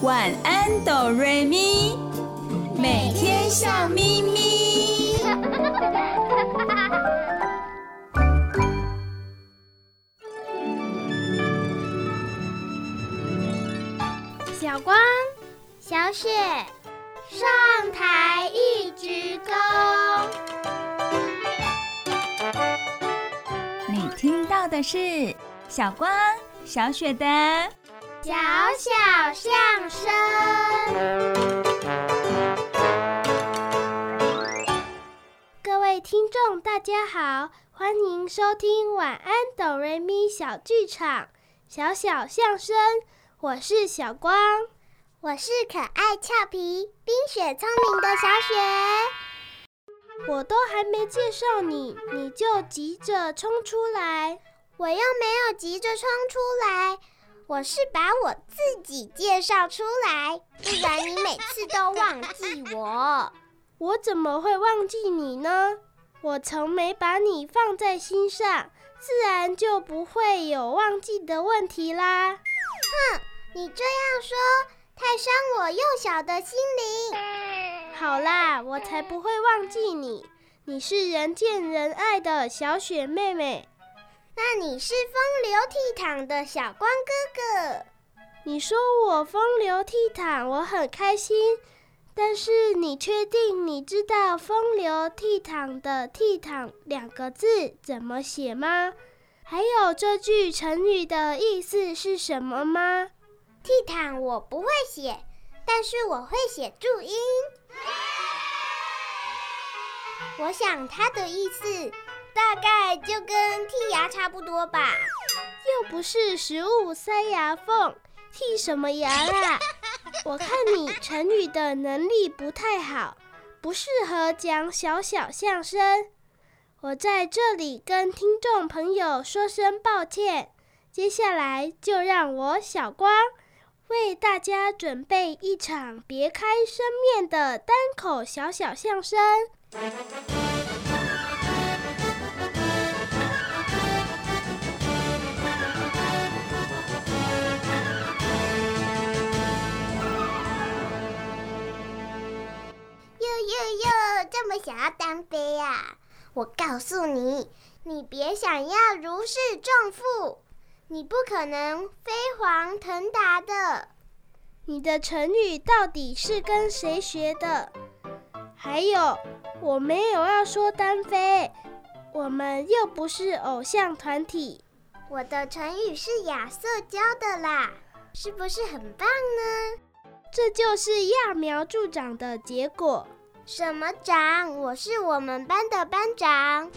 晚安哆瑞咪，每天笑眯眯。小光，小雪，上台一鞠躬。你听到的是小光、小雪的小小相声。各位听众，大家好，欢迎收听《晚安哆瑞咪小剧场》小小相声。我是小光，我是可爱俏皮、冰雪聪明的小雪。我都还没介绍你，你就急着冲出来。我又没有急着冲出来，我是把我自己介绍出来，不然你每次都忘记我。我怎么会忘记你呢？我从没把你放在心上，自然就不会有忘记的问题啦。哼！你这样说太伤我幼小的心灵。好啦，我才不会忘记你。你是人见人爱的小雪妹妹。那你是风流倜傥的小光哥哥。你说我风流倜傥，我很开心。但是你确定你知道“风流倜傥”的“倜傥”两个字怎么写吗？还有这句成语的意思是什么吗？倜傥我不会写，但是我会写注音。我想它的意思大概就跟剔牙差不多吧。又不是食物塞牙缝，剔什么牙啦？我看你成语的能力不太好，不适合讲小小相声。我在这里跟听众朋友说声抱歉。接下来就让我小光。为大家准备一场别开生面的单口小小相声。呦呦呦，这么想要单飞呀、啊？我告诉你，你别想要如释重负。你不可能飞黄腾达的。你的成语到底是跟谁学的？还有，我没有要说单飞，我们又不是偶像团体。我的成语是亚瑟教的啦，是不是很棒呢？这就是揠苗助长的结果。什么长？我是我们班的班长。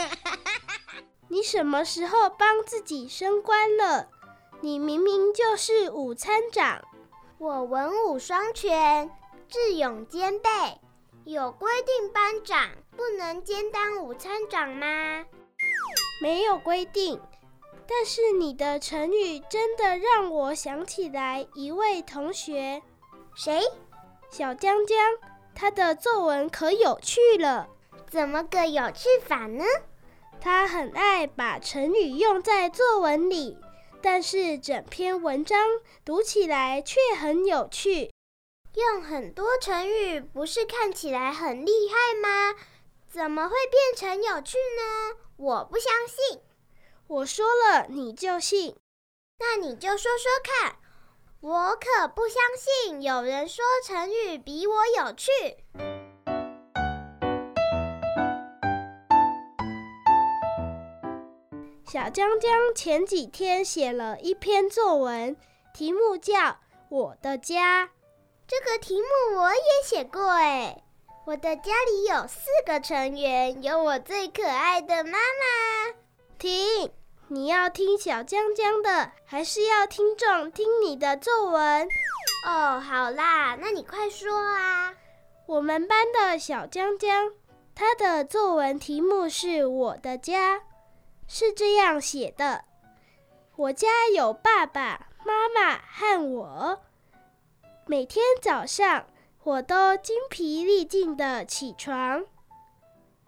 你什么时候帮自己升官了？你明明就是午餐长。我文武双全，智勇兼备。有规定班长不能兼当午餐长吗？没有规定，但是你的成语真的让我想起来一位同学。谁？小江江，他的作文可有趣了。怎么个有趣法呢？他很爱把成语用在作文里，但是整篇文章读起来却很有趣。用很多成语不是看起来很厉害吗？怎么会变成有趣呢？我不相信。我说了你就信，那你就说说看。我可不相信有人说成语比我有趣。小江江前几天写了一篇作文，题目叫《我的家》。这个题目我也写过诶。我的家里有四个成员，有我最可爱的妈妈。停！你要听小江江的，还是要听众听你的作文？哦，好啦，那你快说啊。我们班的小江江，他的作文题目是《我的家》。是这样写的：我家有爸爸妈妈和我。每天早上，我都精疲力尽的起床，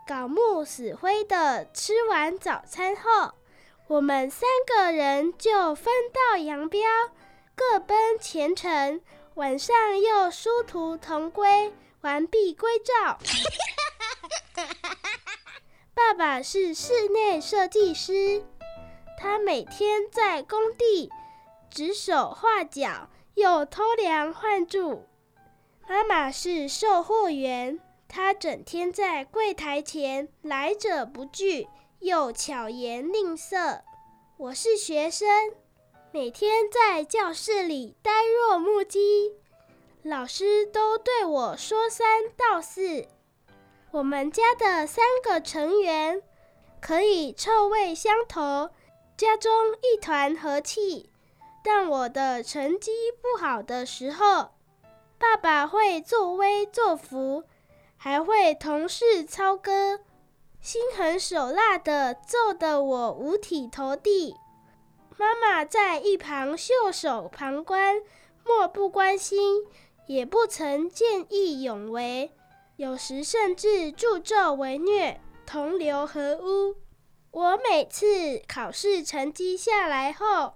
槁木死灰的吃完早餐后，我们三个人就分道扬镳，各奔前程，晚上又殊途同归，完璧归赵。爸爸是室内设计师，他每天在工地指手画脚，又偷梁换柱。妈妈是售货员，她整天在柜台前来者不拒，又巧言令色。我是学生，每天在教室里呆若木鸡，老师都对我说三道四。我们家的三个成员可以臭味相投，家中一团和气，但我的成绩不好的时候，爸爸会作威作福，还会同事操戈，心狠手辣的揍得我五体投地。妈妈在一旁袖手旁观，漠不关心，也不曾见义勇为，有时甚至助纣为虐，同流合污。我每次考试成绩下来后，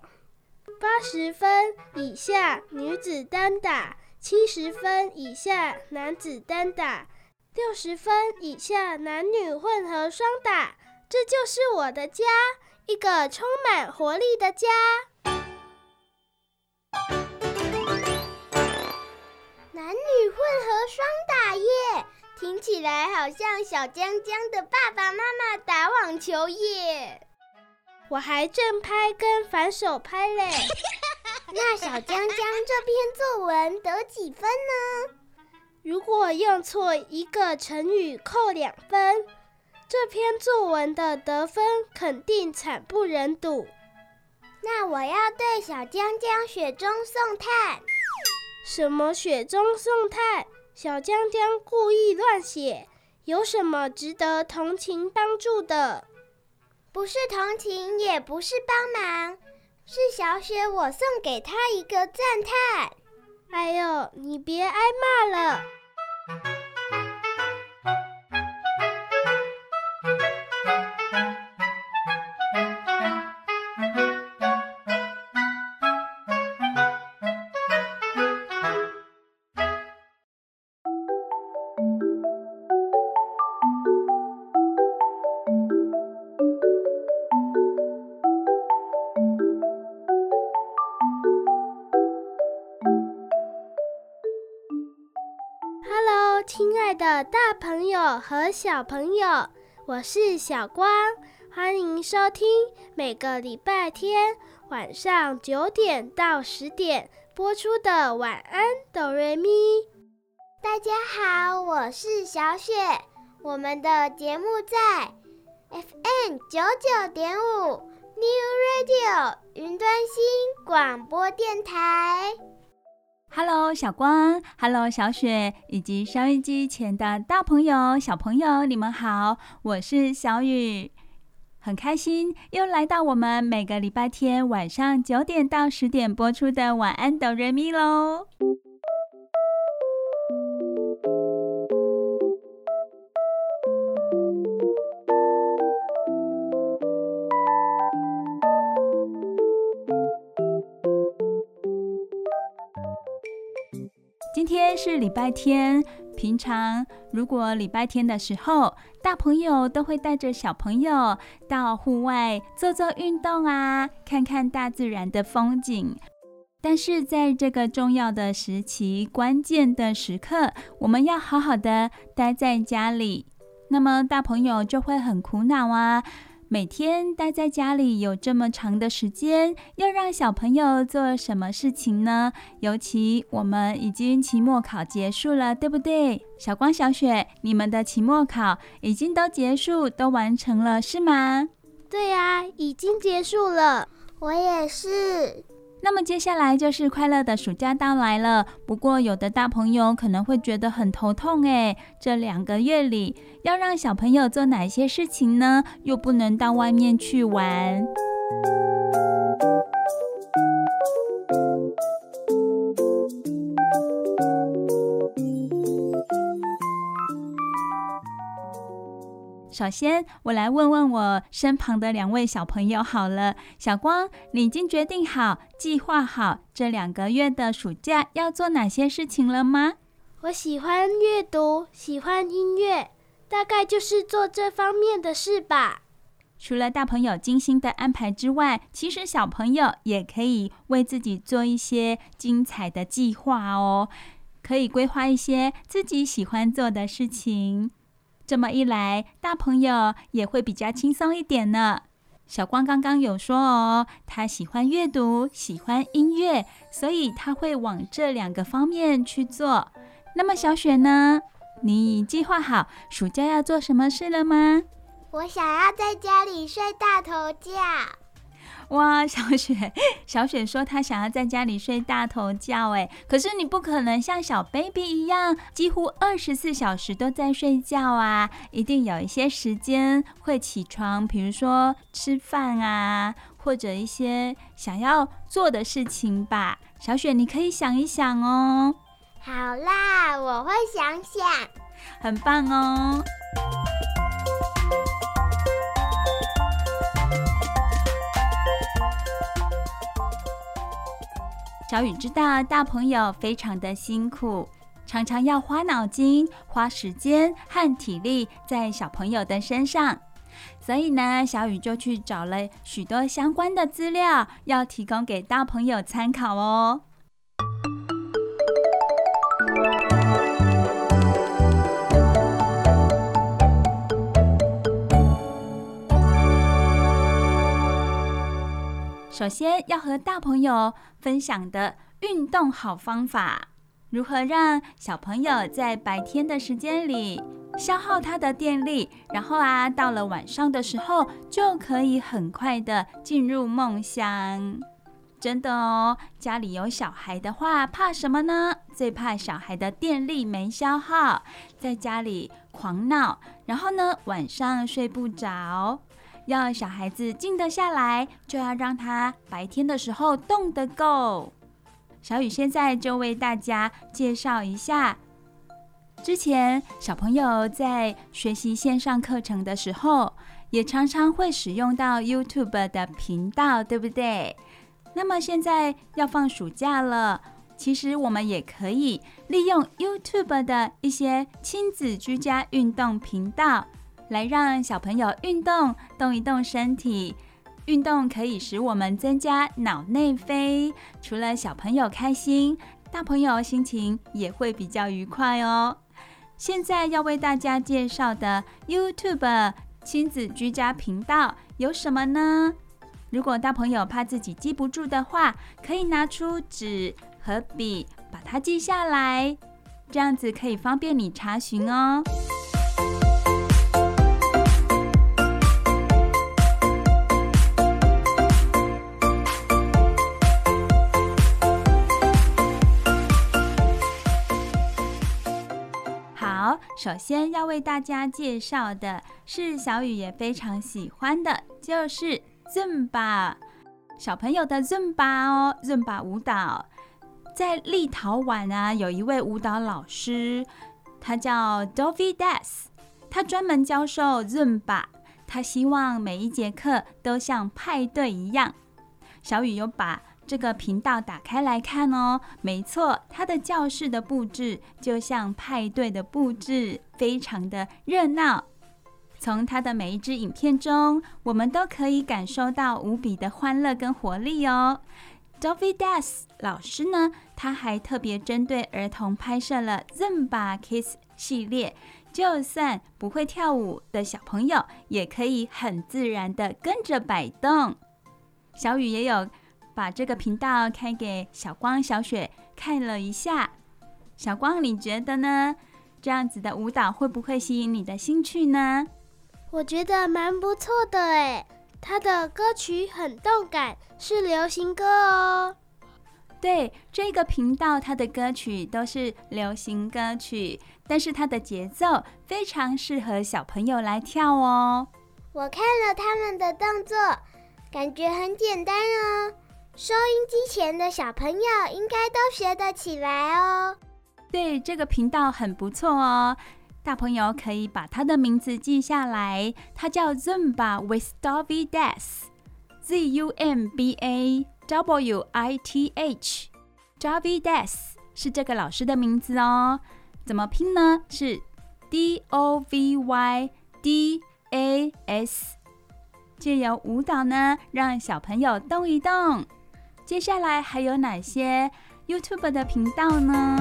八十分以下女子单打。七十分以下男子单打，六十分以下男女混合双打，这就是我的家，一个充满活力的家。男女混合双打耶，听起来好像小江江的爸爸妈妈打网球耶。我还正拍跟反手拍嘞。那小江江这篇作文得几分呢？如果用错一个成语扣两分，这篇作文的得分肯定惨不忍睹。那我要对小江江雪中送炭。什么雪中送炭？小江江故意乱写，有什么值得同情帮助的？不是同情，也不是帮忙。是小雪，我送给他一个赞叹。哎呦，你别挨骂了。大朋友和小朋友，我是小光，欢迎收听每个礼拜天晚上九点到十点播出的晚安哆瑞咪。大家好，我是小雪，我们的节目在 FM 九九点五 New Radio 云端新广播电台。Hello，小光，Hello，小雪，以及收音机前的大朋友、小朋友，你们好，我是小雨，很开心又来到我们每个礼拜天晚上九点到十点播出的晚安哆瑞咪喽。天是礼拜天，平常如果礼拜天的时候，大朋友都会带着小朋友到户外做做运动啊，看看大自然的风景。但是在这个重要的时期、关键的时刻，我们要好好的待在家里，那么大朋友就会很苦恼啊。每天待在家里有这么长的时间，要让小朋友做什么事情呢？尤其我们已经期末考结束了，对不对？小光、小雪，你们的期末考已经都结束、都完成了，是吗？对呀，已经结束了。我也是。那么接下来就是快乐的暑假到来了。不过有的大朋友可能会觉得很头痛诶，这两个月里要让小朋友做哪些事情呢？又不能到外面去玩。首先，我来问问我身旁的两位小朋友好了。小光，你已经决定好、计划好这两个月的暑假要做哪些事情了吗？我喜欢阅读，喜欢音乐，大概就是做这方面的事吧。除了大朋友精心的安排之外，其实小朋友也可以为自己做一些精彩的计划哦，可以规划一些自己喜欢做的事情。这么一来，大朋友也会比较轻松一点呢。小光刚刚有说哦，他喜欢阅读，喜欢音乐，所以他会往这两个方面去做。那么小雪呢？你计划好暑假要做什么事了吗？我想要在家里睡大头觉。哇，小雪，小雪说她想要在家里睡大头觉，哎，可是你不可能像小 baby 一样，几乎二十四小时都在睡觉啊，一定有一些时间会起床，比如说吃饭啊，或者一些想要做的事情吧。小雪，你可以想一想哦。好啦，我会想想。很棒哦。小雨知道大朋友非常的辛苦，常常要花脑筋、花时间和体力在小朋友的身上，所以呢，小雨就去找了许多相关的资料，要提供给大朋友参考哦。首先要和大朋友分享的运动好方法，如何让小朋友在白天的时间里消耗他的电力，然后啊，到了晚上的时候就可以很快的进入梦乡。真的哦，家里有小孩的话，怕什么呢？最怕小孩的电力没消耗，在家里狂闹，然后呢，晚上睡不着。要小孩子静得下来，就要让他白天的时候动得够。小雨现在就为大家介绍一下，之前小朋友在学习线上课程的时候，也常常会使用到 YouTube 的频道，对不对？那么现在要放暑假了，其实我们也可以利用 YouTube 的一些亲子居家运动频道。来让小朋友运动，动一动身体。运动可以使我们增加脑内啡，除了小朋友开心，大朋友心情也会比较愉快哦。现在要为大家介绍的 YouTube 亲子居家频道有什么呢？如果大朋友怕自己记不住的话，可以拿出纸和笔把它记下来，这样子可以方便你查询哦。首先要为大家介绍的是小雨也非常喜欢的，就是 Zumba 小朋友的 Zumba 哦，Zumba 舞蹈。在立陶宛啊，有一位舞蹈老师，他叫 Dovidas，他专门教授 Zumba，他希望每一节课都像派对一样。小雨有把这个频道打开来看哦，没错，他的教室的布置就像派对的布置，非常的热闹。从他的每一支影片中，我们都可以感受到无比的欢乐跟活力哦。Dovidas 老师呢，他还特别针对儿童拍摄了 Zumba Kids 系列，就算不会跳舞的小朋友，也可以很自然的跟着摆动。小雨也有。把这个频道开给小光、小雪看了一下，小光，你觉得呢？这样子的舞蹈会不会吸引你的兴趣呢？我觉得蛮不错的诶，他的歌曲很动感，是流行歌哦。对，这个频道它的歌曲都是流行歌曲，但是它的节奏非常适合小朋友来跳哦。我看了他们的动作，感觉很简单哦。收音机前的小朋友应该都学得起来哦。对，这个频道很不错哦。大朋友可以把他的名字记下来，他叫 Zumba with David Death，Z U M B A W I T H，David Death 是这个老师的名字哦。怎么拼呢？是 D O V Y D A S。借由舞蹈呢，让小朋友动一动。接下来还有哪些 YouTube 的频道呢？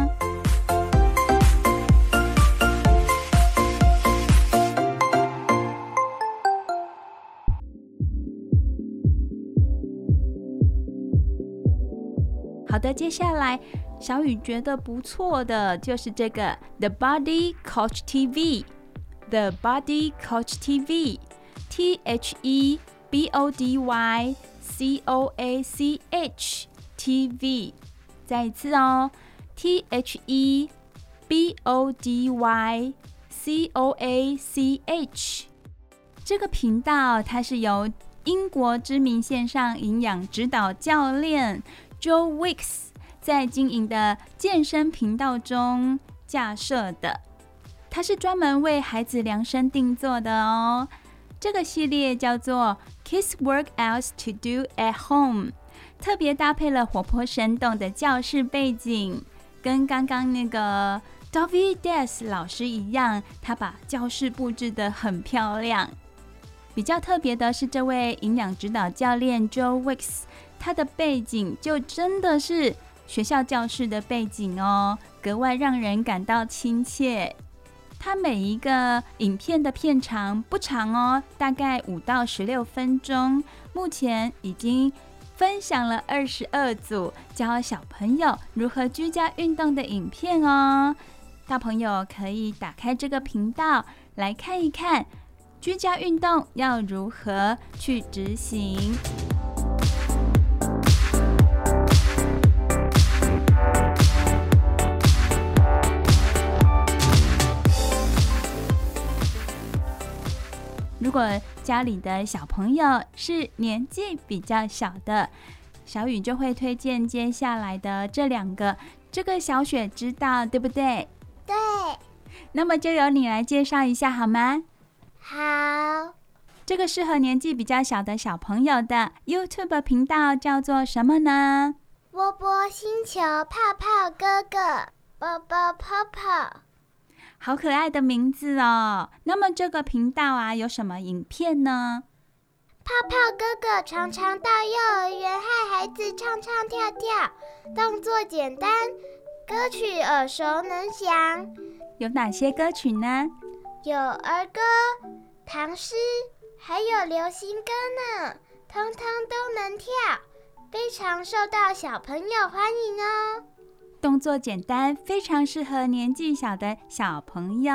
好的，接下来小雨觉得不错的就是这个 The Body Coach TV，The Body Coach TV，T H E B O D Y C O A C H TV，再一次哦，T H E B O D Y C O A C H，这个频道它是由英国知名线上营养指导教练。Joe Wicks 在经营的健身频道中架设的，它是专门为孩子量身定做的哦。这个系列叫做 Kids Workouts to Do at Home，特别搭配了活泼生动的教室背景，跟刚刚那个 David Death 老师一样，他把教室布置得很漂亮。比较特别的是，这位营养指导教练 Joe Wicks。他的背景就真的是学校教室的背景哦，格外让人感到亲切。它每一个影片的片长不长哦，大概五到十六分钟。目前已经分享了二十二组教小朋友如何居家运动的影片哦。大朋友可以打开这个频道来看一看，居家运动要如何去执行。如果家里的小朋友是年纪比较小的，小雨就会推荐接下来的这两个。这个小雪知道对不对？对。那么就由你来介绍一下好吗？好。这个适合年纪比较小的小朋友的 YouTube 频道叫做什么呢？波波星球泡泡哥哥，波波泡泡。好可爱的名字哦！那么这个频道啊，有什么影片呢？泡泡哥哥常常到幼儿园和孩子唱唱跳跳，动作简单，歌曲耳熟能详。有哪些歌曲呢？有儿歌、唐诗，还有流行歌呢，通通都能跳，非常受到小朋友欢迎哦。动作简单，非常适合年纪小的小朋友。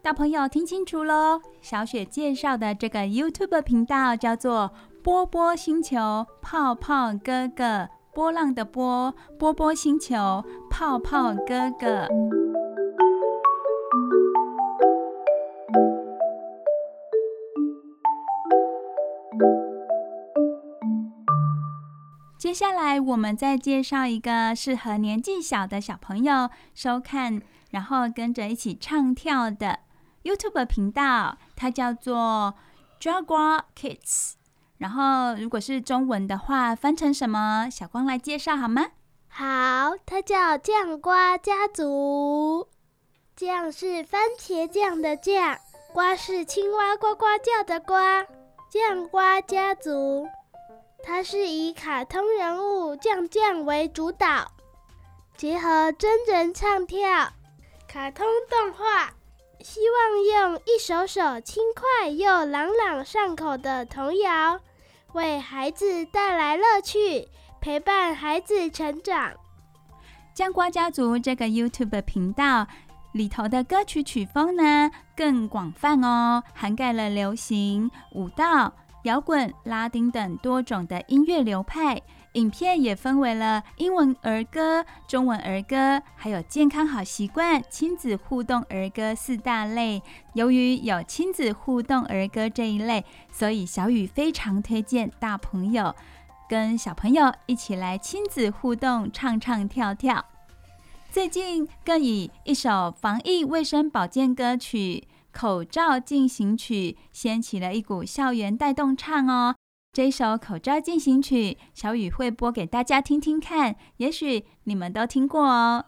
大朋友听清楚喽！小雪介绍的这个 YouTube 频道叫做“波波星球泡泡哥哥”，波浪的波，波波星球泡泡哥哥。下来，我们再介绍一个适合年纪小的小朋友收看，然后跟着一起唱跳的 YouTube 频道，它叫做 Jaguar Kids。然后，如果是中文的话，翻成什么？小光来介绍好吗？好，它叫酱瓜家族。酱是番茄酱的酱，瓜是青蛙呱呱叫的瓜，酱瓜家族。它是以卡通人物酱酱为主导，结合真人唱跳、卡通动画，希望用一首首轻快又朗朗上口的童谣，为孩子带来乐趣，陪伴孩子成长。酱瓜家族这个 YouTube 频道里头的歌曲曲风呢，更广泛哦，涵盖了流行、舞蹈。摇滚、拉丁等多种的音乐流派，影片也分为了英文儿歌、中文儿歌，还有健康好习惯、亲子互动儿歌四大类。由于有亲子互动儿歌这一类，所以小雨非常推荐大朋友跟小朋友一起来亲子互动，唱唱跳跳。最近更以一首防疫卫生保健歌曲《口罩进行曲》掀起了一股校园带动唱哦。这首《口罩进行曲》，小雨会播给大家听听看，也许你们都听过哦。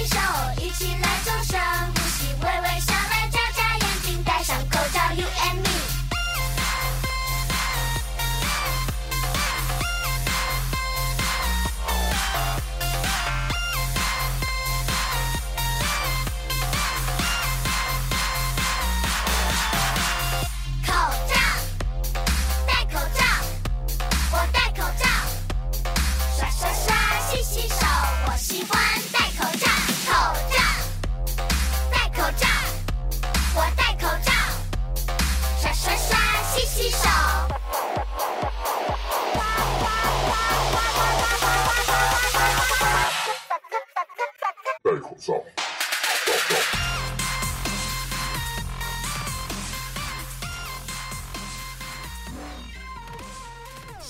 一起来钟声，呼吸微微笑。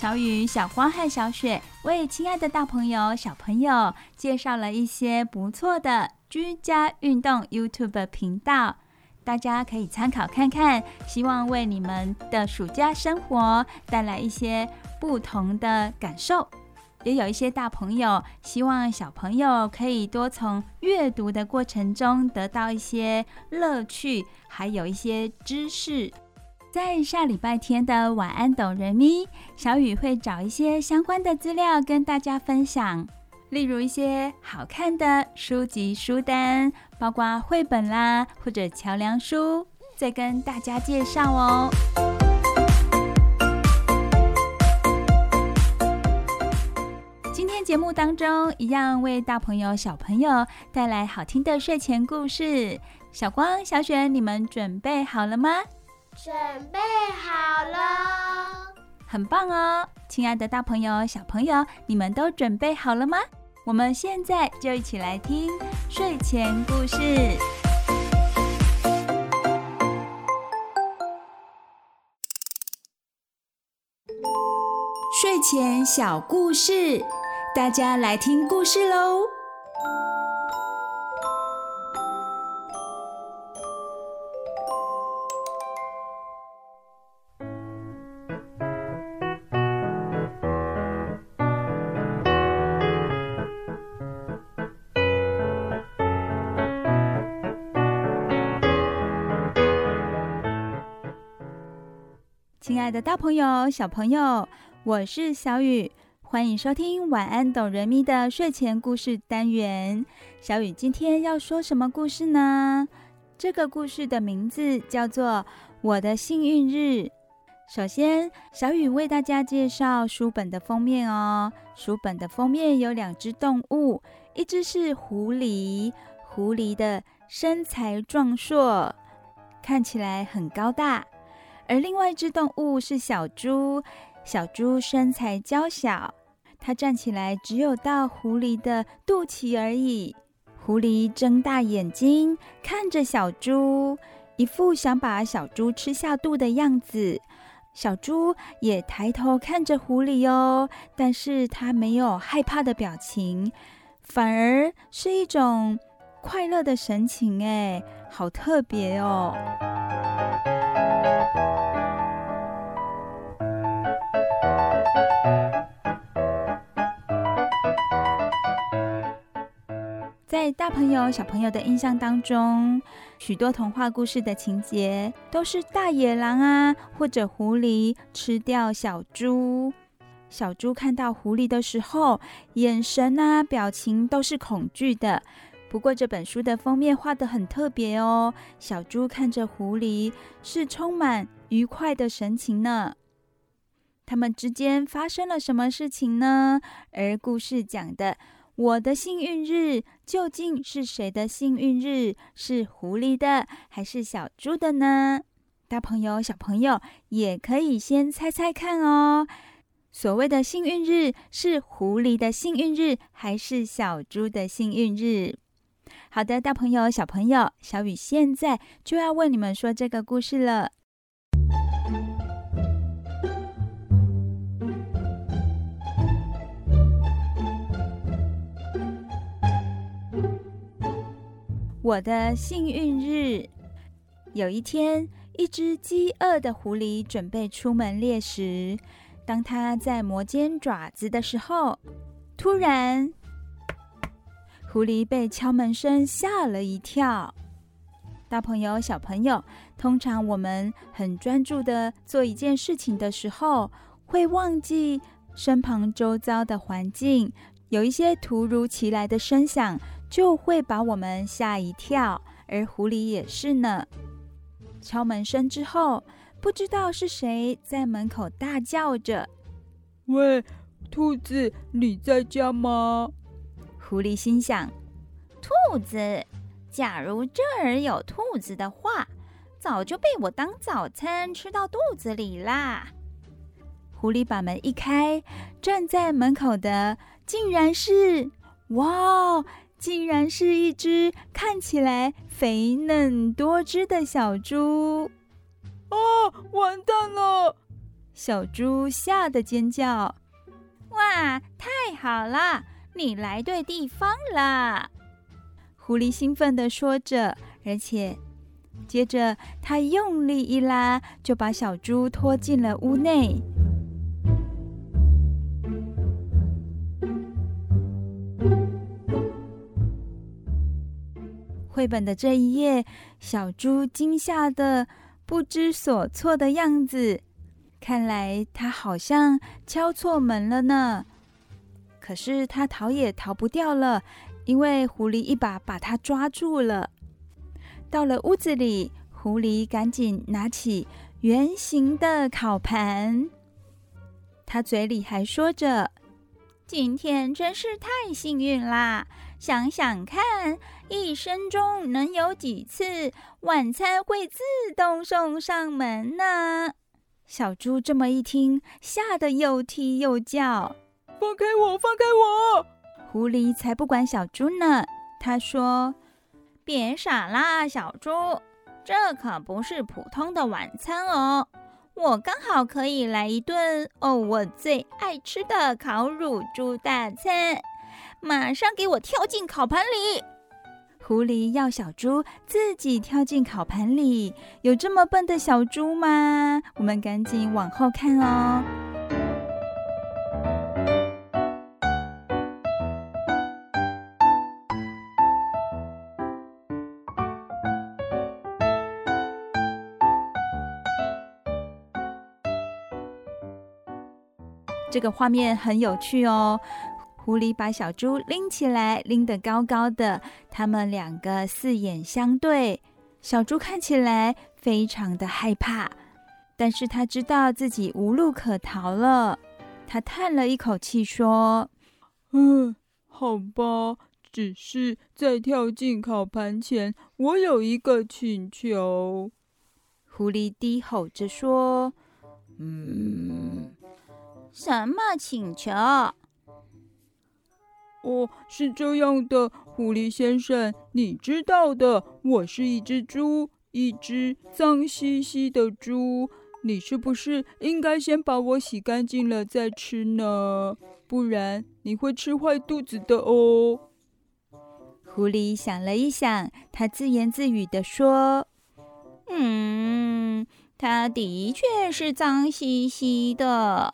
小雨、小花和小雪为亲爱的大朋友、小朋友介绍了一些不错的居家运动 YouTube 频道，大家可以参考看看。希望为你们的暑假生活带来一些不同的感受。也有一些大朋友希望小朋友可以多从阅读的过程中得到一些乐趣，还有一些知识。在下礼拜天的晚安哆瑞咪，小雨会找一些相关的资料跟大家分享，例如一些好看的书籍书单，包括绘本啦或者桥梁书，再跟大家介绍哦。今天节目当中，一样为大朋友小朋友带来好听的睡前故事。小光、小雪，你们准备好了吗？准备好了，很棒哦！亲爱的大朋友、小朋友，你们都准备好了吗？我们现在就一起来听睡前故事。睡前小故事，大家来听故事喽！爱的大朋友、小朋友，我是小雨，欢迎收听晚安哆瑞咪的睡前故事单元。小雨今天要说什么故事呢？这个故事的名字叫做《我的幸运日》。首先，小雨为大家介绍书本的封面哦。书本的封面有两只动物，一只是狐狸，狐狸的身材壮硕，看起来很高大。而另外一只动物是小猪，小猪身材娇小，它站起来只有到狐狸的肚脐而已。狐狸睁大眼睛看着小猪，一副想把小猪吃下肚的样子。小猪也抬头看着狐狸哦，但是它没有害怕的表情，反而是一种快乐的神情，哎，好特别哦。在大朋友、小朋友的印象当中，许多童话故事的情节都是大野狼啊，或者狐狸吃掉小猪。小猪看到狐狸的时候，眼神啊、表情都是恐惧的。不过这本书的封面画得很特别哦，小猪看着狐狸是充满愉快的神情呢。他们之间发生了什么事情呢？而故事讲的。我的幸运日究竟是谁的幸运日？是狐狸的还是小猪的呢？大朋友、小朋友也可以先猜猜看哦。所谓的幸运日是狐狸的幸运日，还是小猪的幸运日？好的，大朋友、小朋友，小雨现在就要为你们说这个故事了。我的幸运日，有一天，一只饥饿的狐狸准备出门猎食。当它在磨尖爪子的时候，突然，狐狸被敲门声吓了一跳。大朋友、小朋友，通常我们很专注的做一件事情的时候，会忘记身旁周遭的环境，有一些突如其来的声响，就会把我们吓一跳。而狐狸也是呢。敲门声之后。不知道是谁在门口大叫着：“喂，兔子，你在家吗？”狐狸心想：“兔子，假如这儿有兔子的话，早就被我当早餐吃到肚子里啦。”狐狸把门一开，站在门口的竟然是……哇，竟然是一只看起来肥嫩多汁的小猪。哦！完蛋了！小猪吓得尖叫。哇，太好了，你来对地方了！狐狸兴奋地说着，而且接着他用力一拉，就把小猪拖进了屋内。绘本的这一页，小猪惊吓得。不知所措的样子，看来他好像敲错门了呢。可是他逃也逃不掉了，因为狐狸一把把他抓住了。到了屋子里，狐狸赶紧拿起圆形的烤盘，他嘴里还说着：“今天真是太幸运啦！想想看。”一生中能有几次晚餐会自动送上门呢？小猪这么一听，吓得又踢又叫：“放开我！放开我！”狐狸才不管小猪呢。他说：“别傻啦，小猪，这可不是普通的晚餐哦。我刚好可以来一顿哦，我最爱吃的烤乳猪大餐。马上给我跳进烤盘里！”狐狸要小猪自己跳进烤盘里，有这么笨的小猪吗？我们赶紧往后看哦。这个画面很有趣哦。狐狸把小猪拎起来，拎得高高的。他们两个四眼相对，小猪看起来非常的害怕，但是他知道自己无路可逃了。他叹了一口气说：“嗯，好吧，只是在跳进烤盘前，我有一个请求。”狐狸低吼着说：“嗯，什么请求？”哦，是这样的，狐狸先生，你知道的，我是一只猪，一只脏兮兮的猪。你是不是应该先把我洗干净了再吃呢？不然你会吃坏肚子的哦。狐狸想了一想，他自言自语地说：“嗯，他的确是脏兮兮的。”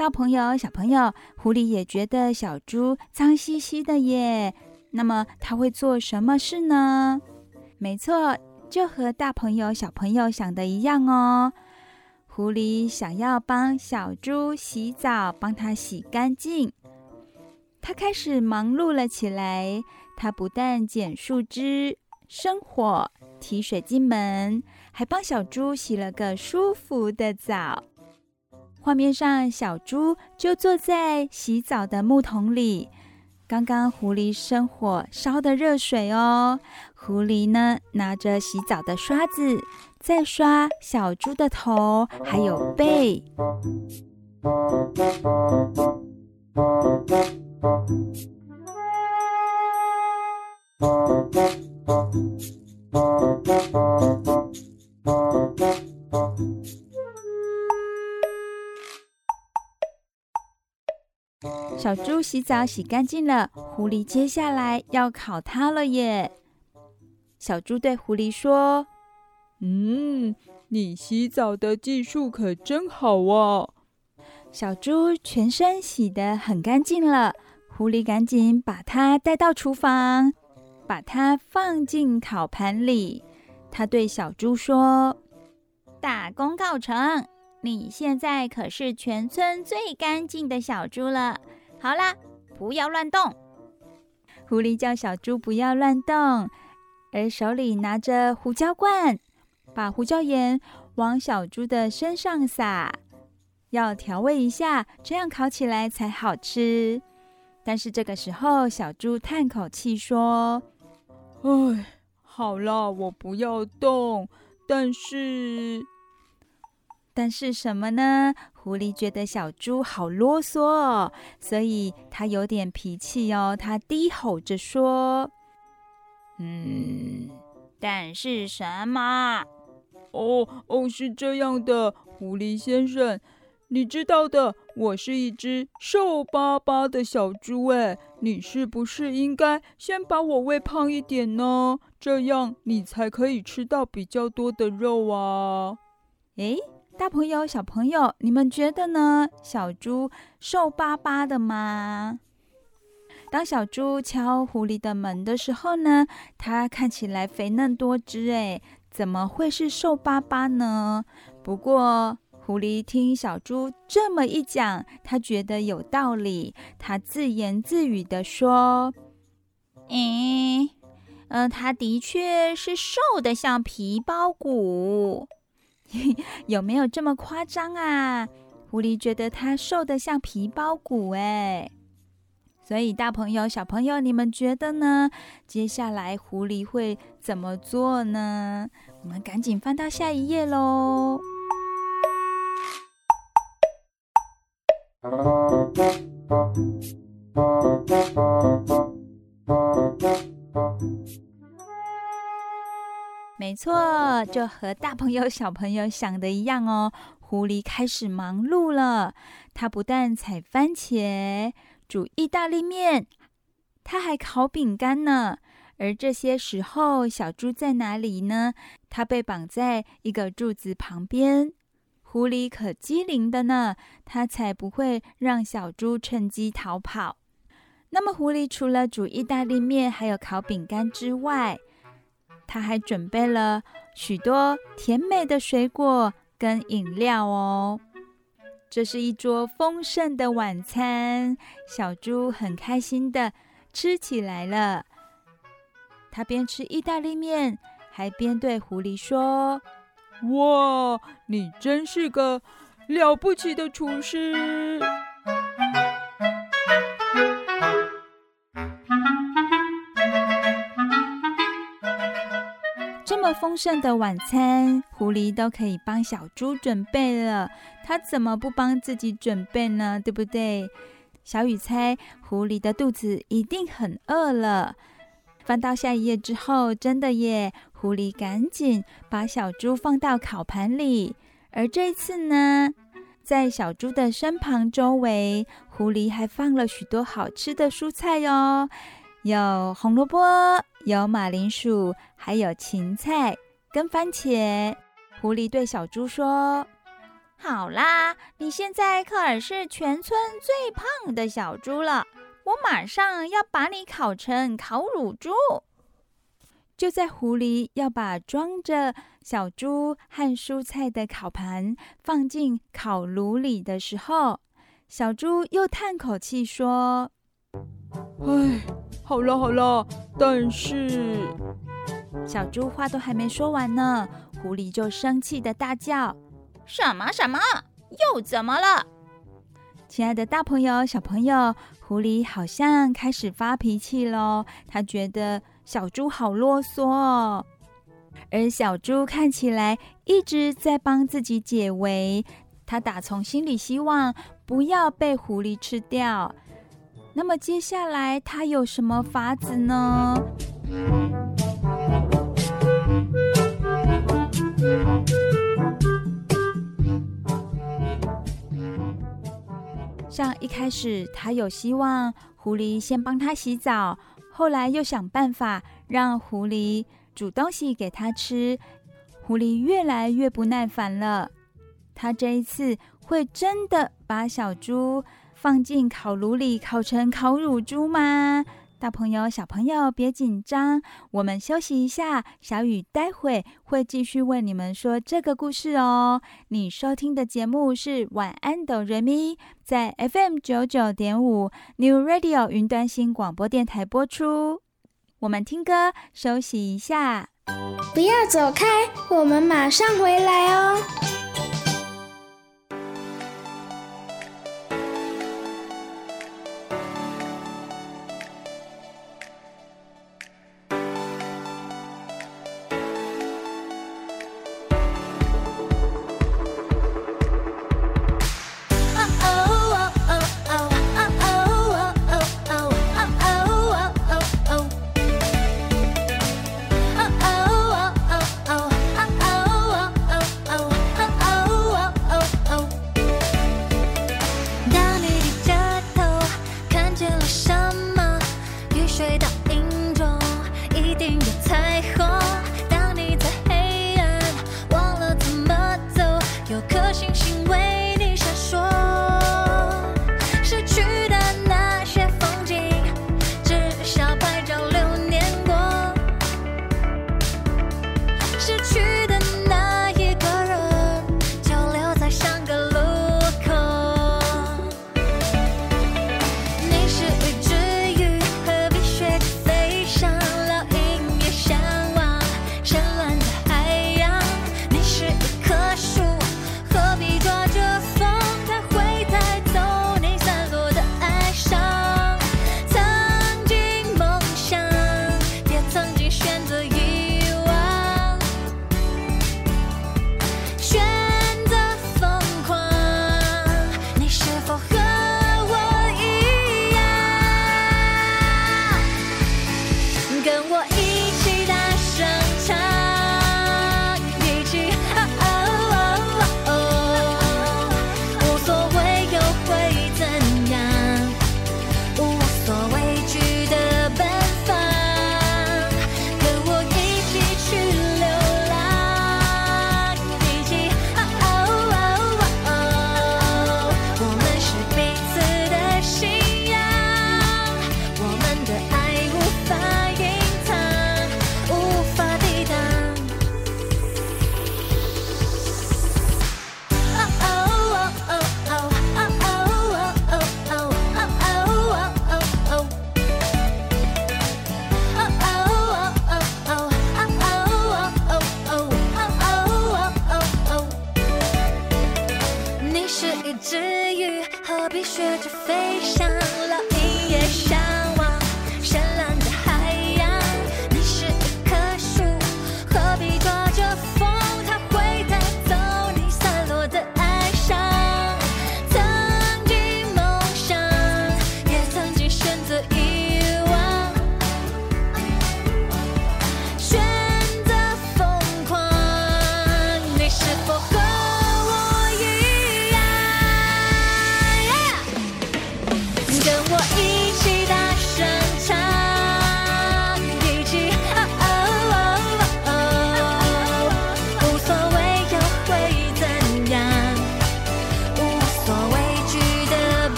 大朋友、小朋友，狐狸也觉得小猪脏兮兮的耶。那么他会做什么事呢？没错，就和大朋友、小朋友想的一样哦。狐狸想要帮小猪洗澡，帮它洗干净。它开始忙碌了起来。它不但捡树枝、生火、提水进门，还帮小猪洗了个舒服的澡。画面上，小猪就坐在洗澡的木桶里，刚刚狐狸生火烧的热水哦。狐狸呢，拿着洗澡的刷子，在刷小猪的头，还有背。小猪洗澡洗干净了，狐狸接下来要烤它了耶。小猪对狐狸说：“嗯，你洗澡的技术可真好啊！”小猪全身洗得很干净了，狐狸赶紧把它带到厨房，把它放进烤盘里。他对小猪说：“大功告成，你现在可是全村最干净的小猪了。好啦，不要乱动。”狐狸叫小猪不要乱动。而手里拿着胡椒罐，把胡椒盐往小猪的身上撒，要调味一下，这样烤起来才好吃。但是这个时候，小猪叹口气说：“哎，好了，我不要动。但是，但是什么呢？”狐狸觉得小猪好啰嗦哦，所以他有点脾气哦，他低吼着说。嗯，但是什么？哦哦，是这样的，狐狸先生，你知道的，我是一只瘦巴巴的小猪，哎，你是不是应该先把我喂胖一点呢？这样你才可以吃到比较多的肉啊。诶，大朋友、小朋友，你们觉得呢？小猪瘦巴巴的吗？当小猪敲狐狸的门的时候呢，它看起来肥嫩多汁，哎，怎么会是瘦巴巴呢？不过狐狸听小猪这么一讲，他觉得有道理，他自言自语地说：“诶，嗯，它的确是瘦得像皮包骨，有没有这么夸张啊？”狐狸觉得他瘦得像皮包骨，哎。所以，大朋友、小朋友，你们觉得呢？接下来狐狸会怎么做呢？我们赶紧翻到下一页喽。没错，就和大朋友、小朋友想的一样哦。狐狸开始忙碌了，它不但采番茄。煮意大利面，它还烤饼干呢。而这些时候，小猪在哪里呢？它被绑在一个柱子旁边。狐狸可机灵的呢，它才不会让小猪趁机逃跑。那么，狐狸除了煮意大利面还有烤饼干之外，他还准备了许多甜美的水果跟饮料哦。这是一桌丰盛的晚餐，小猪很开心的吃起来了。他边吃意大利面，还边对狐狸说：“哇，你真是个了不起的厨师！”丰盛的晚餐，狐狸都可以帮小猪准备了，它怎么不帮自己准备呢？对不对？小雨猜，狐狸的肚子一定很饿了。翻到下一页之后，真的耶，狐狸赶紧把小猪放到烤盘里，而这次呢，在小猪的身旁周围，狐狸还放了许多好吃的蔬菜哟。有红萝卜，有马铃薯，还有芹菜跟番茄。狐狸对小猪说：“好啦，你现在可是全村最胖的小猪了，我马上要把你烤成烤乳猪。”就在狐狸要把装着小猪和蔬菜的烤盘放进烤炉里的时候，小猪又叹口气说：“唉。”好了好了，但是小猪话都还没说完呢，狐狸就生气的大叫：“什么什么？又怎么了？”亲爱的大朋友、小朋友，狐狸好像开始发脾气喽，他觉得小猪好啰嗦。而小猪看起来一直在帮自己解围，他打从心里希望不要被狐狸吃掉。那么接下来他有什么法子呢？像一开始他有希望狐狸先帮他洗澡，后来又想办法让狐狸煮东西给他吃，狐狸越来越不耐烦了。他这一次会真的把小猪放进烤炉里烤成烤乳猪吗？大朋友、小朋友别紧张，我们休息一下。小雨待会会继续为你们说这个故事哦。你收听的节目是晚安哆瑞咪，在 FM 九九点五 New Radio 云端新广播电台播出。我们听歌休息一下，不要走开，我们马上回来哦。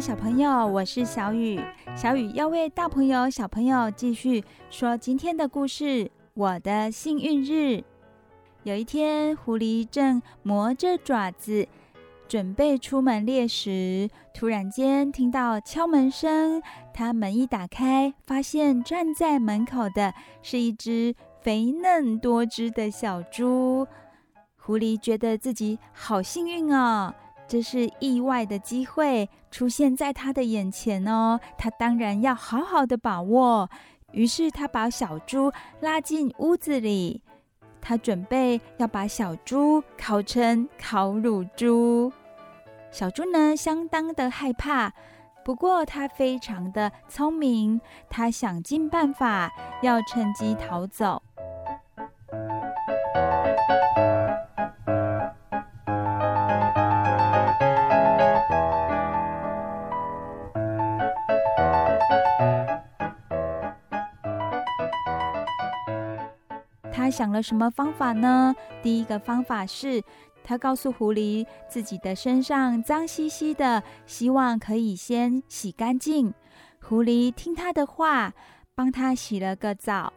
小朋友，我是小雨。小雨要为大朋友、小朋友继续说今天的故事。我的幸运日。有一天，狐狸正磨着爪子，准备出门猎食，突然间听到敲门声。他门一打开，发现站在门口的是一只肥嫩多汁的小猪。狐狸觉得自己好幸运哦。这是意外的机会出现在他的眼前哦，他当然要好好的把握。于是他把小猪拉进屋子里，他准备要把小猪烤成烤乳猪。小猪呢，相当的害怕，不过他非常的聪明，他想尽办法要趁机逃走。想了什么方法呢？第一个方法是，他告诉狐狸自己的身上脏兮兮的，希望可以先洗干净。狐狸听他的话，帮他洗了个澡。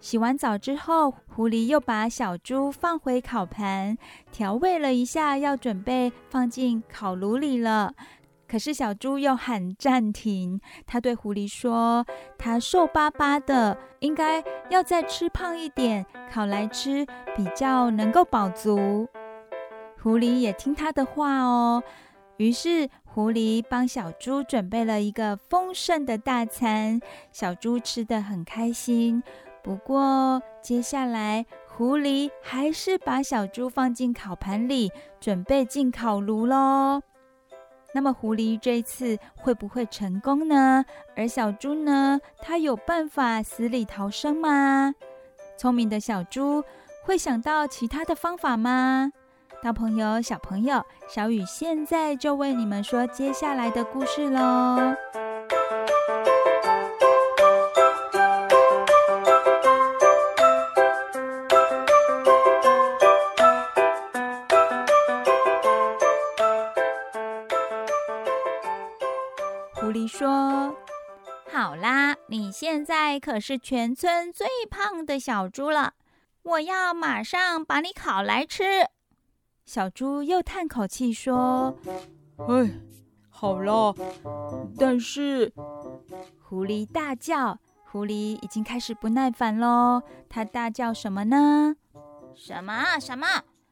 洗完澡之后，狐狸又把小猪放回烤盘，调味了一下，要准备放进烤炉里了。可是小猪又喊暂停，他对狐狸说：“他瘦巴巴的，应该要再吃胖一点，烤来吃比较能够饱足。”狐狸也听他的话哦，于是狐狸帮小猪准备了一个丰盛的大餐，小猪吃得很开心。不过接下来，狐狸还是把小猪放进烤盘里，准备进烤炉喽。那么狐狸这次会不会成功呢？而小猪呢？它有办法死里逃生吗？聪明的小猪会想到其他的方法吗？大朋友、小朋友，小雨现在就为你们说接下来的故事喽。说：“好啦，你现在可是全村最胖的小猪了，我要马上把你烤来吃。”小猪又叹口气说：“哎，好了，但是……”狐狸大叫。狐狸已经开始不耐烦喽，它大叫什么呢？什么什么？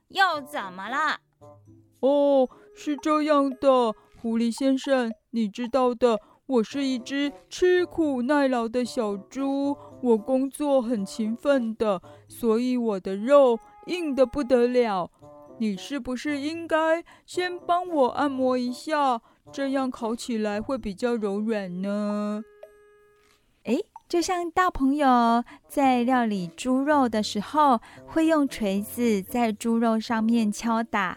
又怎么了？哦，是这样的，狐狸先生，你知道的。我是一只吃苦耐劳的小猪，我工作很勤奋的，所以我的肉硬得不得了。你是不是应该先帮我按摩一下，这样烤起来会比较柔软呢？哎，就像大朋友在料理猪肉的时候，会用锤子在猪肉上面敲打，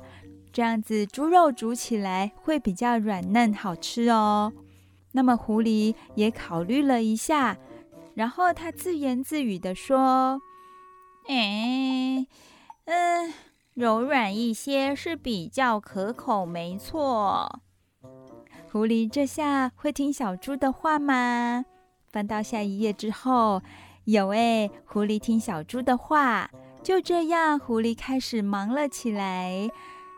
这样子猪肉煮起来会比较软嫩好吃哦。那么狐狸也考虑了一下，然后他自言自语地说：“哎，嗯，柔软一些是比较可口，没错。”狐狸这下会听小猪的话吗？翻到下一页之后，有哎，狐狸听小猪的话。就这样，狐狸开始忙了起来，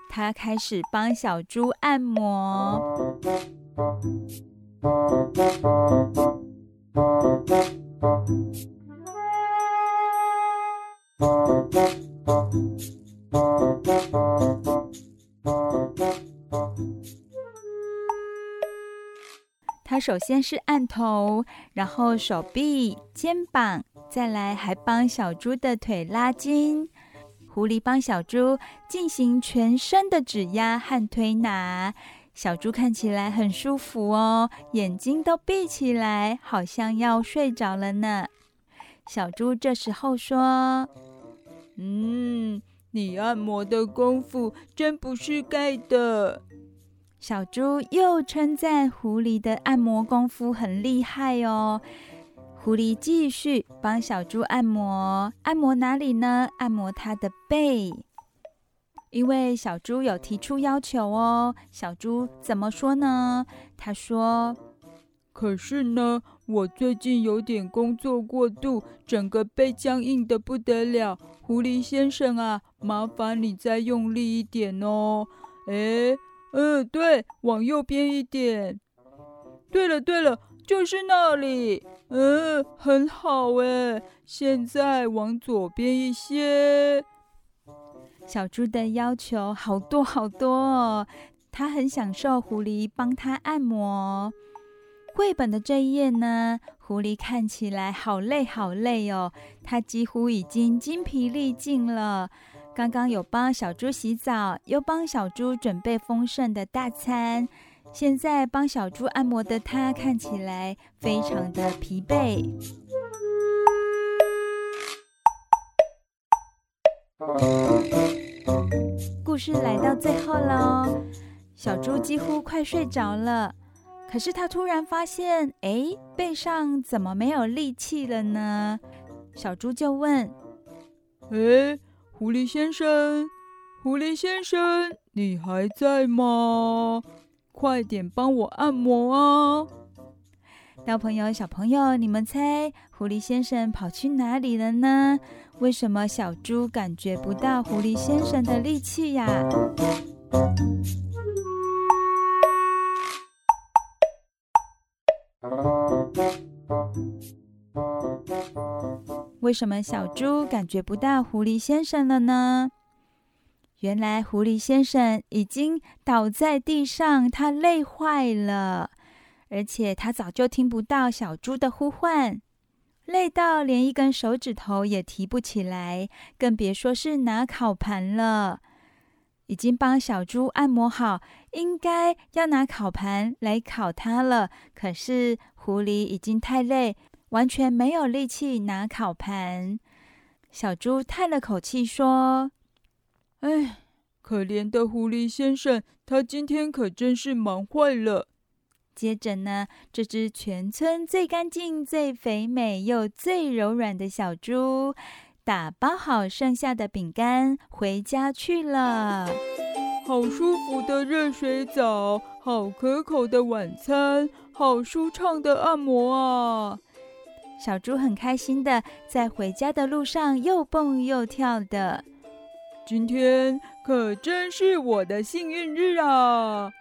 他开始帮小猪按摩。他首先是按头，然后手臂、肩膀，再来还帮小猪的腿拉筋。狐狸帮小猪进行全身的指压和推拿。小猪看起来很舒服哦，眼睛都闭起来，好像要睡着了呢。小猪这时候说：“嗯，你按摩的功夫真不是盖的。”小猪又称赞狐狸的按摩功夫很厉害哦。狐狸继续帮小猪按摩，按摩哪里呢？按摩它的背。因为小猪有提出要求哦。小猪怎么说呢？他说：“可是呢，我最近有点工作过度，整个背僵硬得不得了。狐狸先生啊，麻烦你再用力一点哦。哎，嗯，对，往右边一点。对了，对了，就是那里。嗯，很好哎。现在往左边一些。”小猪的要求好多好多哦，他很享受狐狸帮他按摩。绘本的这一页呢，狐狸看起来好累好累哦，他几乎已经筋疲力尽了。刚刚有帮小猪洗澡，又帮小猪准备丰盛的大餐，现在帮小猪按摩的他看起来非常的疲惫。故事来到最后喽，小猪几乎快睡着了，可是他突然发现，哎，背上怎么没有力气了呢？小猪就问：“哎，狐狸先生，狐狸先生，你还在吗？快点帮我按摩啊！”大朋友、小朋友，你们猜狐狸先生跑去哪里了呢？为什么小猪感觉不到狐狸先生的力气呀？为什么小猪感觉不到狐狸先生了呢？原来狐狸先生已经倒在地上，他累坏了。而且他早就听不到小猪的呼唤，累到连一根手指头也提不起来，更别说是拿烤盘了。已经帮小猪按摩好，应该要拿烤盘来烤它了。可是狐狸已经太累，完全没有力气拿烤盘。小猪叹了口气说：“哎，可怜的狐狸先生，他今天可真是忙坏了。”接着呢，这只全村最干净、最肥美又最柔软的小猪，打包好剩下的饼干回家去了。好舒服的热水澡，好可口的晚餐，好舒畅的按摩啊！小猪很开心的在回家的路上又蹦又跳的。今天可真是我的幸运日啊！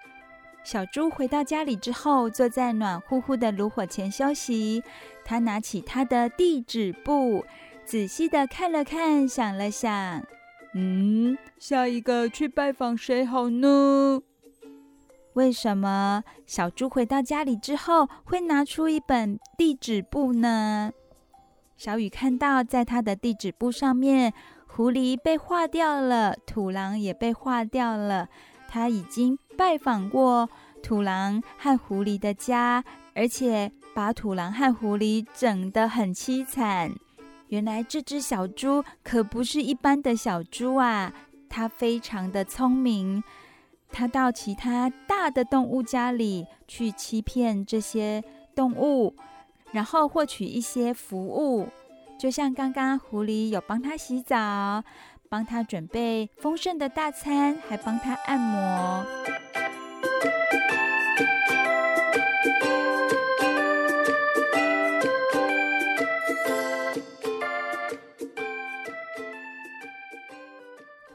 小猪回到家里之后，坐在暖乎乎的炉火前休息。他拿起他的地址簿，仔细的看了看，想了想，嗯，下一个去拜访谁好呢？为什么小猪回到家里之后会拿出一本地址簿呢？小雨看到，在他的地址簿上面，狐狸被划掉了，土狼也被划掉了。他已经拜访过土狼和狐狸的家，而且把土狼和狐狸整得很凄惨。原来这只小猪可不是一般的小猪啊，它非常的聪明。它到其他大的动物家里去欺骗这些动物，然后获取一些服务，就像刚刚狐狸有帮它洗澡。帮他准备丰盛的大餐，还帮他按摩。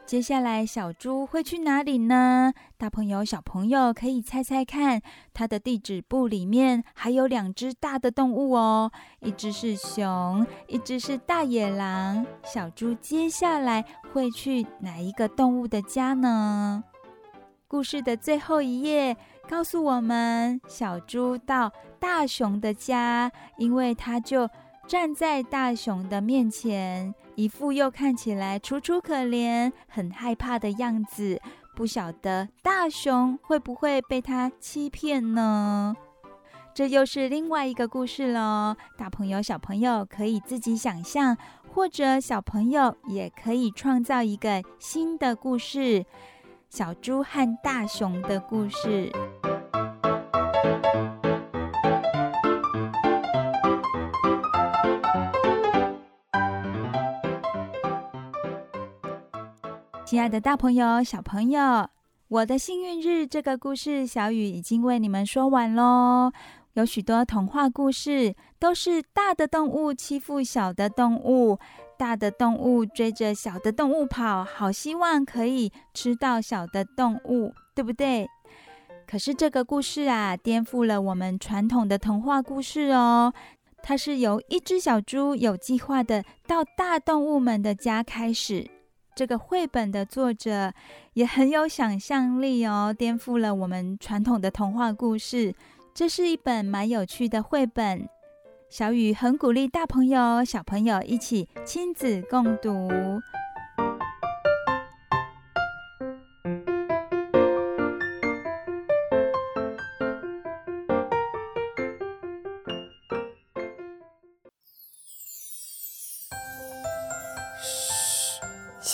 接下来，小猪会去哪里呢？大朋友、小朋友可以猜猜看。它的地址簿里面还有两只大的动物哦，一只是熊，一只是大野狼。小猪接下来会去哪一个动物的家呢？故事的最后一页告诉我们，小猪到大熊的家，因为它就。站在大熊的面前，一副又看起来楚楚可怜、很害怕的样子。不晓得大熊会不会被他欺骗呢？这又是另外一个故事喽。大朋友、小朋友可以自己想象，或者小朋友也可以创造一个新的故事——小猪和大熊的故事。亲爱的大朋友、小朋友，我的幸运日这个故事，小雨已经为你们说完喽。有许多童话故事都是大的动物欺负小的动物，大的动物追着小的动物跑，好希望可以吃到小的动物，对不对？可是这个故事啊，颠覆了我们传统的童话故事哦。它是由一只小猪有计划的到大动物们的家开始。这个绘本的作者也很有想象力哦，颠覆了我们传统的童话故事。这是一本蛮有趣的绘本，小雨很鼓励大朋友、小朋友一起亲子共读。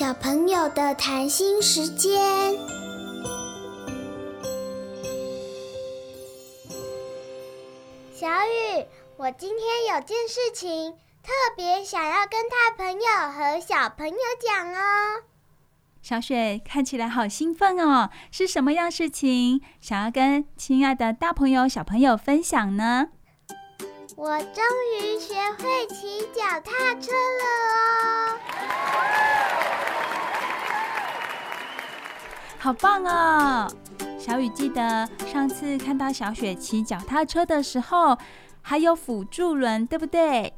小朋友的谈心时间，小雨，我今天有件事情特别想要跟大朋友和小朋友讲哦。小雪看起来好兴奋哦，是什么样事情想要跟亲爱的大朋友、小朋友分享呢？我终于学会骑脚踏车了哦！好棒哦！小雨记得上次看到小雪骑脚踏车的时候，还有辅助轮，对不对？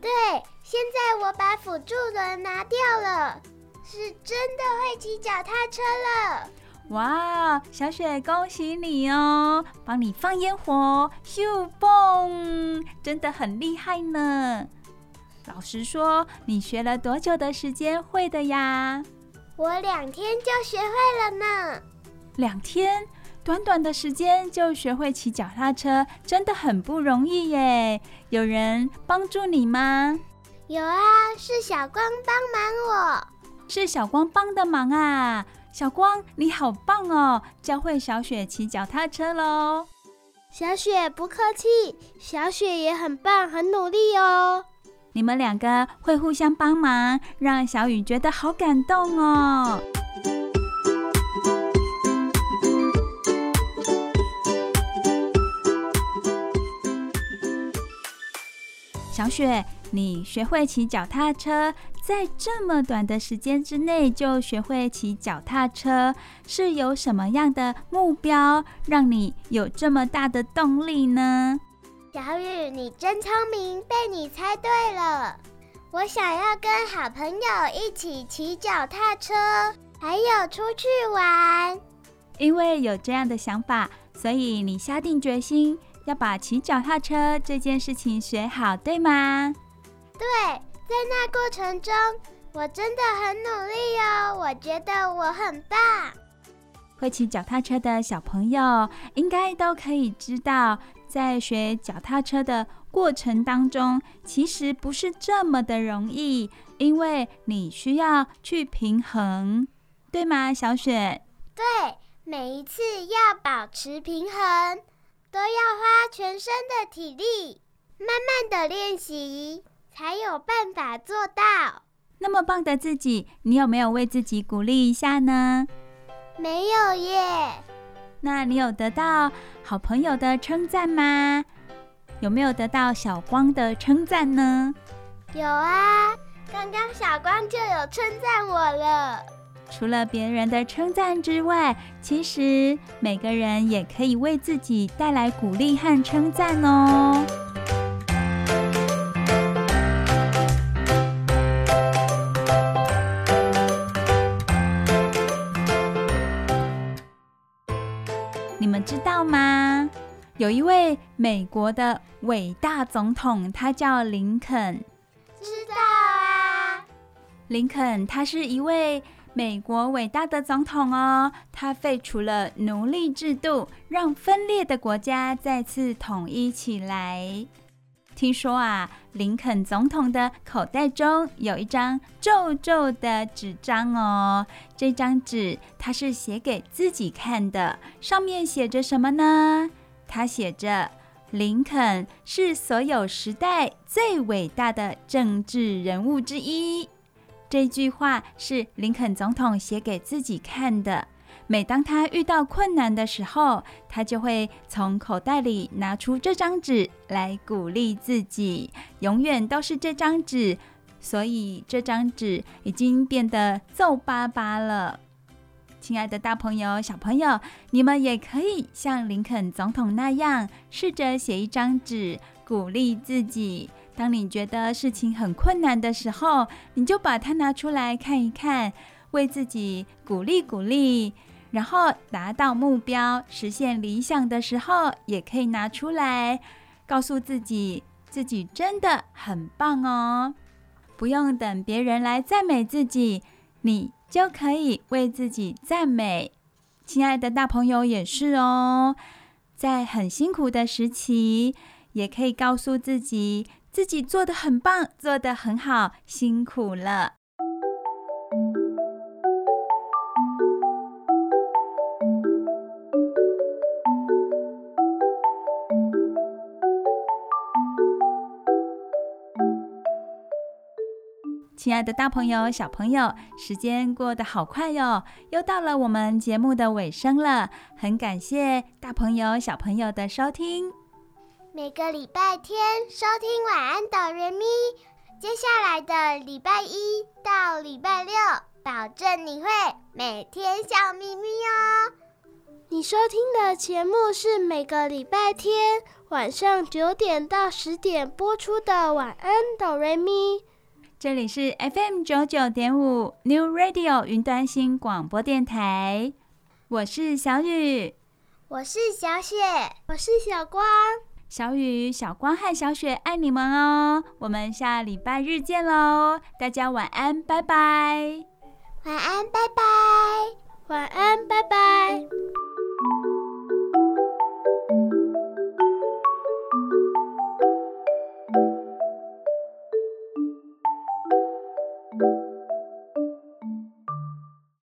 对，现在我把辅助轮拿掉了，是真的会骑脚踏车了。哇，小雪，恭喜你哦！帮你放烟火，咻嘣，真的很厉害呢。老实说，你学了多久的时间会的呀？我两天就学会了呢。两天，短短的时间就学会骑脚踏车，真的很不容易耶。有人帮助你吗？有啊，是小光帮忙我。是小光帮的忙啊！小光，你好棒哦，教会小雪骑脚踏车喽。小雪不客气，小雪也很棒，很努力哦。你们两个会互相帮忙，让小雨觉得好感动哦。小雪，你学会骑脚踏车，在这么短的时间之内就学会骑脚踏车，是有什么样的目标，让你有这么大的动力呢？小雨，你真聪明，被你猜对了。我想要跟好朋友一起骑脚踏车，还有出去玩。因为有这样的想法，所以你下定决心要把骑脚踏车这件事情学好，对吗？对，在那过程中，我真的很努力哦。我觉得我很棒。会骑脚踏车的小朋友应该都可以知道。在学脚踏车的过程当中，其实不是这么的容易，因为你需要去平衡，对吗，小雪？对，每一次要保持平衡，都要花全身的体力，慢慢的练习，才有办法做到。那么棒的自己，你有没有为自己鼓励一下呢？没有耶。那你有得到好朋友的称赞吗？有没有得到小光的称赞呢？有啊，刚刚小光就有称赞我了。除了别人的称赞之外，其实每个人也可以为自己带来鼓励和称赞哦。有一位美国的伟大总统，他叫林肯。知道啊。林肯他是一位美国伟大的总统哦，他废除了奴隶制度，让分裂的国家再次统一起来。听说啊，林肯总统的口袋中有一张皱皱的纸张哦。这张纸他是写给自己看的，上面写着什么呢？他写着：“林肯是所有时代最伟大的政治人物之一。”这句话是林肯总统写给自己看的。每当他遇到困难的时候，他就会从口袋里拿出这张纸来鼓励自己，永远都是这张纸。所以这张纸已经变得皱巴巴了。亲爱的大朋友、小朋友，你们也可以像林肯总统那样，试着写一张纸鼓励自己。当你觉得事情很困难的时候，你就把它拿出来看一看，为自己鼓励鼓励。然后达到目标、实现理想的时候，也可以拿出来，告诉自己，自己真的很棒哦。不用等别人来赞美自己，你就可以为自己赞美。亲爱的大朋友也是哦，在很辛苦的时期，也可以告诉自己，自己做的很棒，做的很好，辛苦了。亲爱的大朋友、小朋友，时间过得好快哟，又到了我们节目的尾声了。很感谢大朋友、小朋友的收听。每个礼拜天收听晚安哆瑞咪，接下来的礼拜一到礼拜六，保证你会每天笑眯眯哦。你收听的节目是每个礼拜天晚上九点到十点播出的晚安哆瑞咪。这里是 fm 九九点五 new radio 云端新广播电台。我是小雨。我是小雪。我是小光。小雨小光和小雪爱你们哦。我们下礼拜日见喽。大家晚安拜拜。晚安拜拜。晚安拜拜。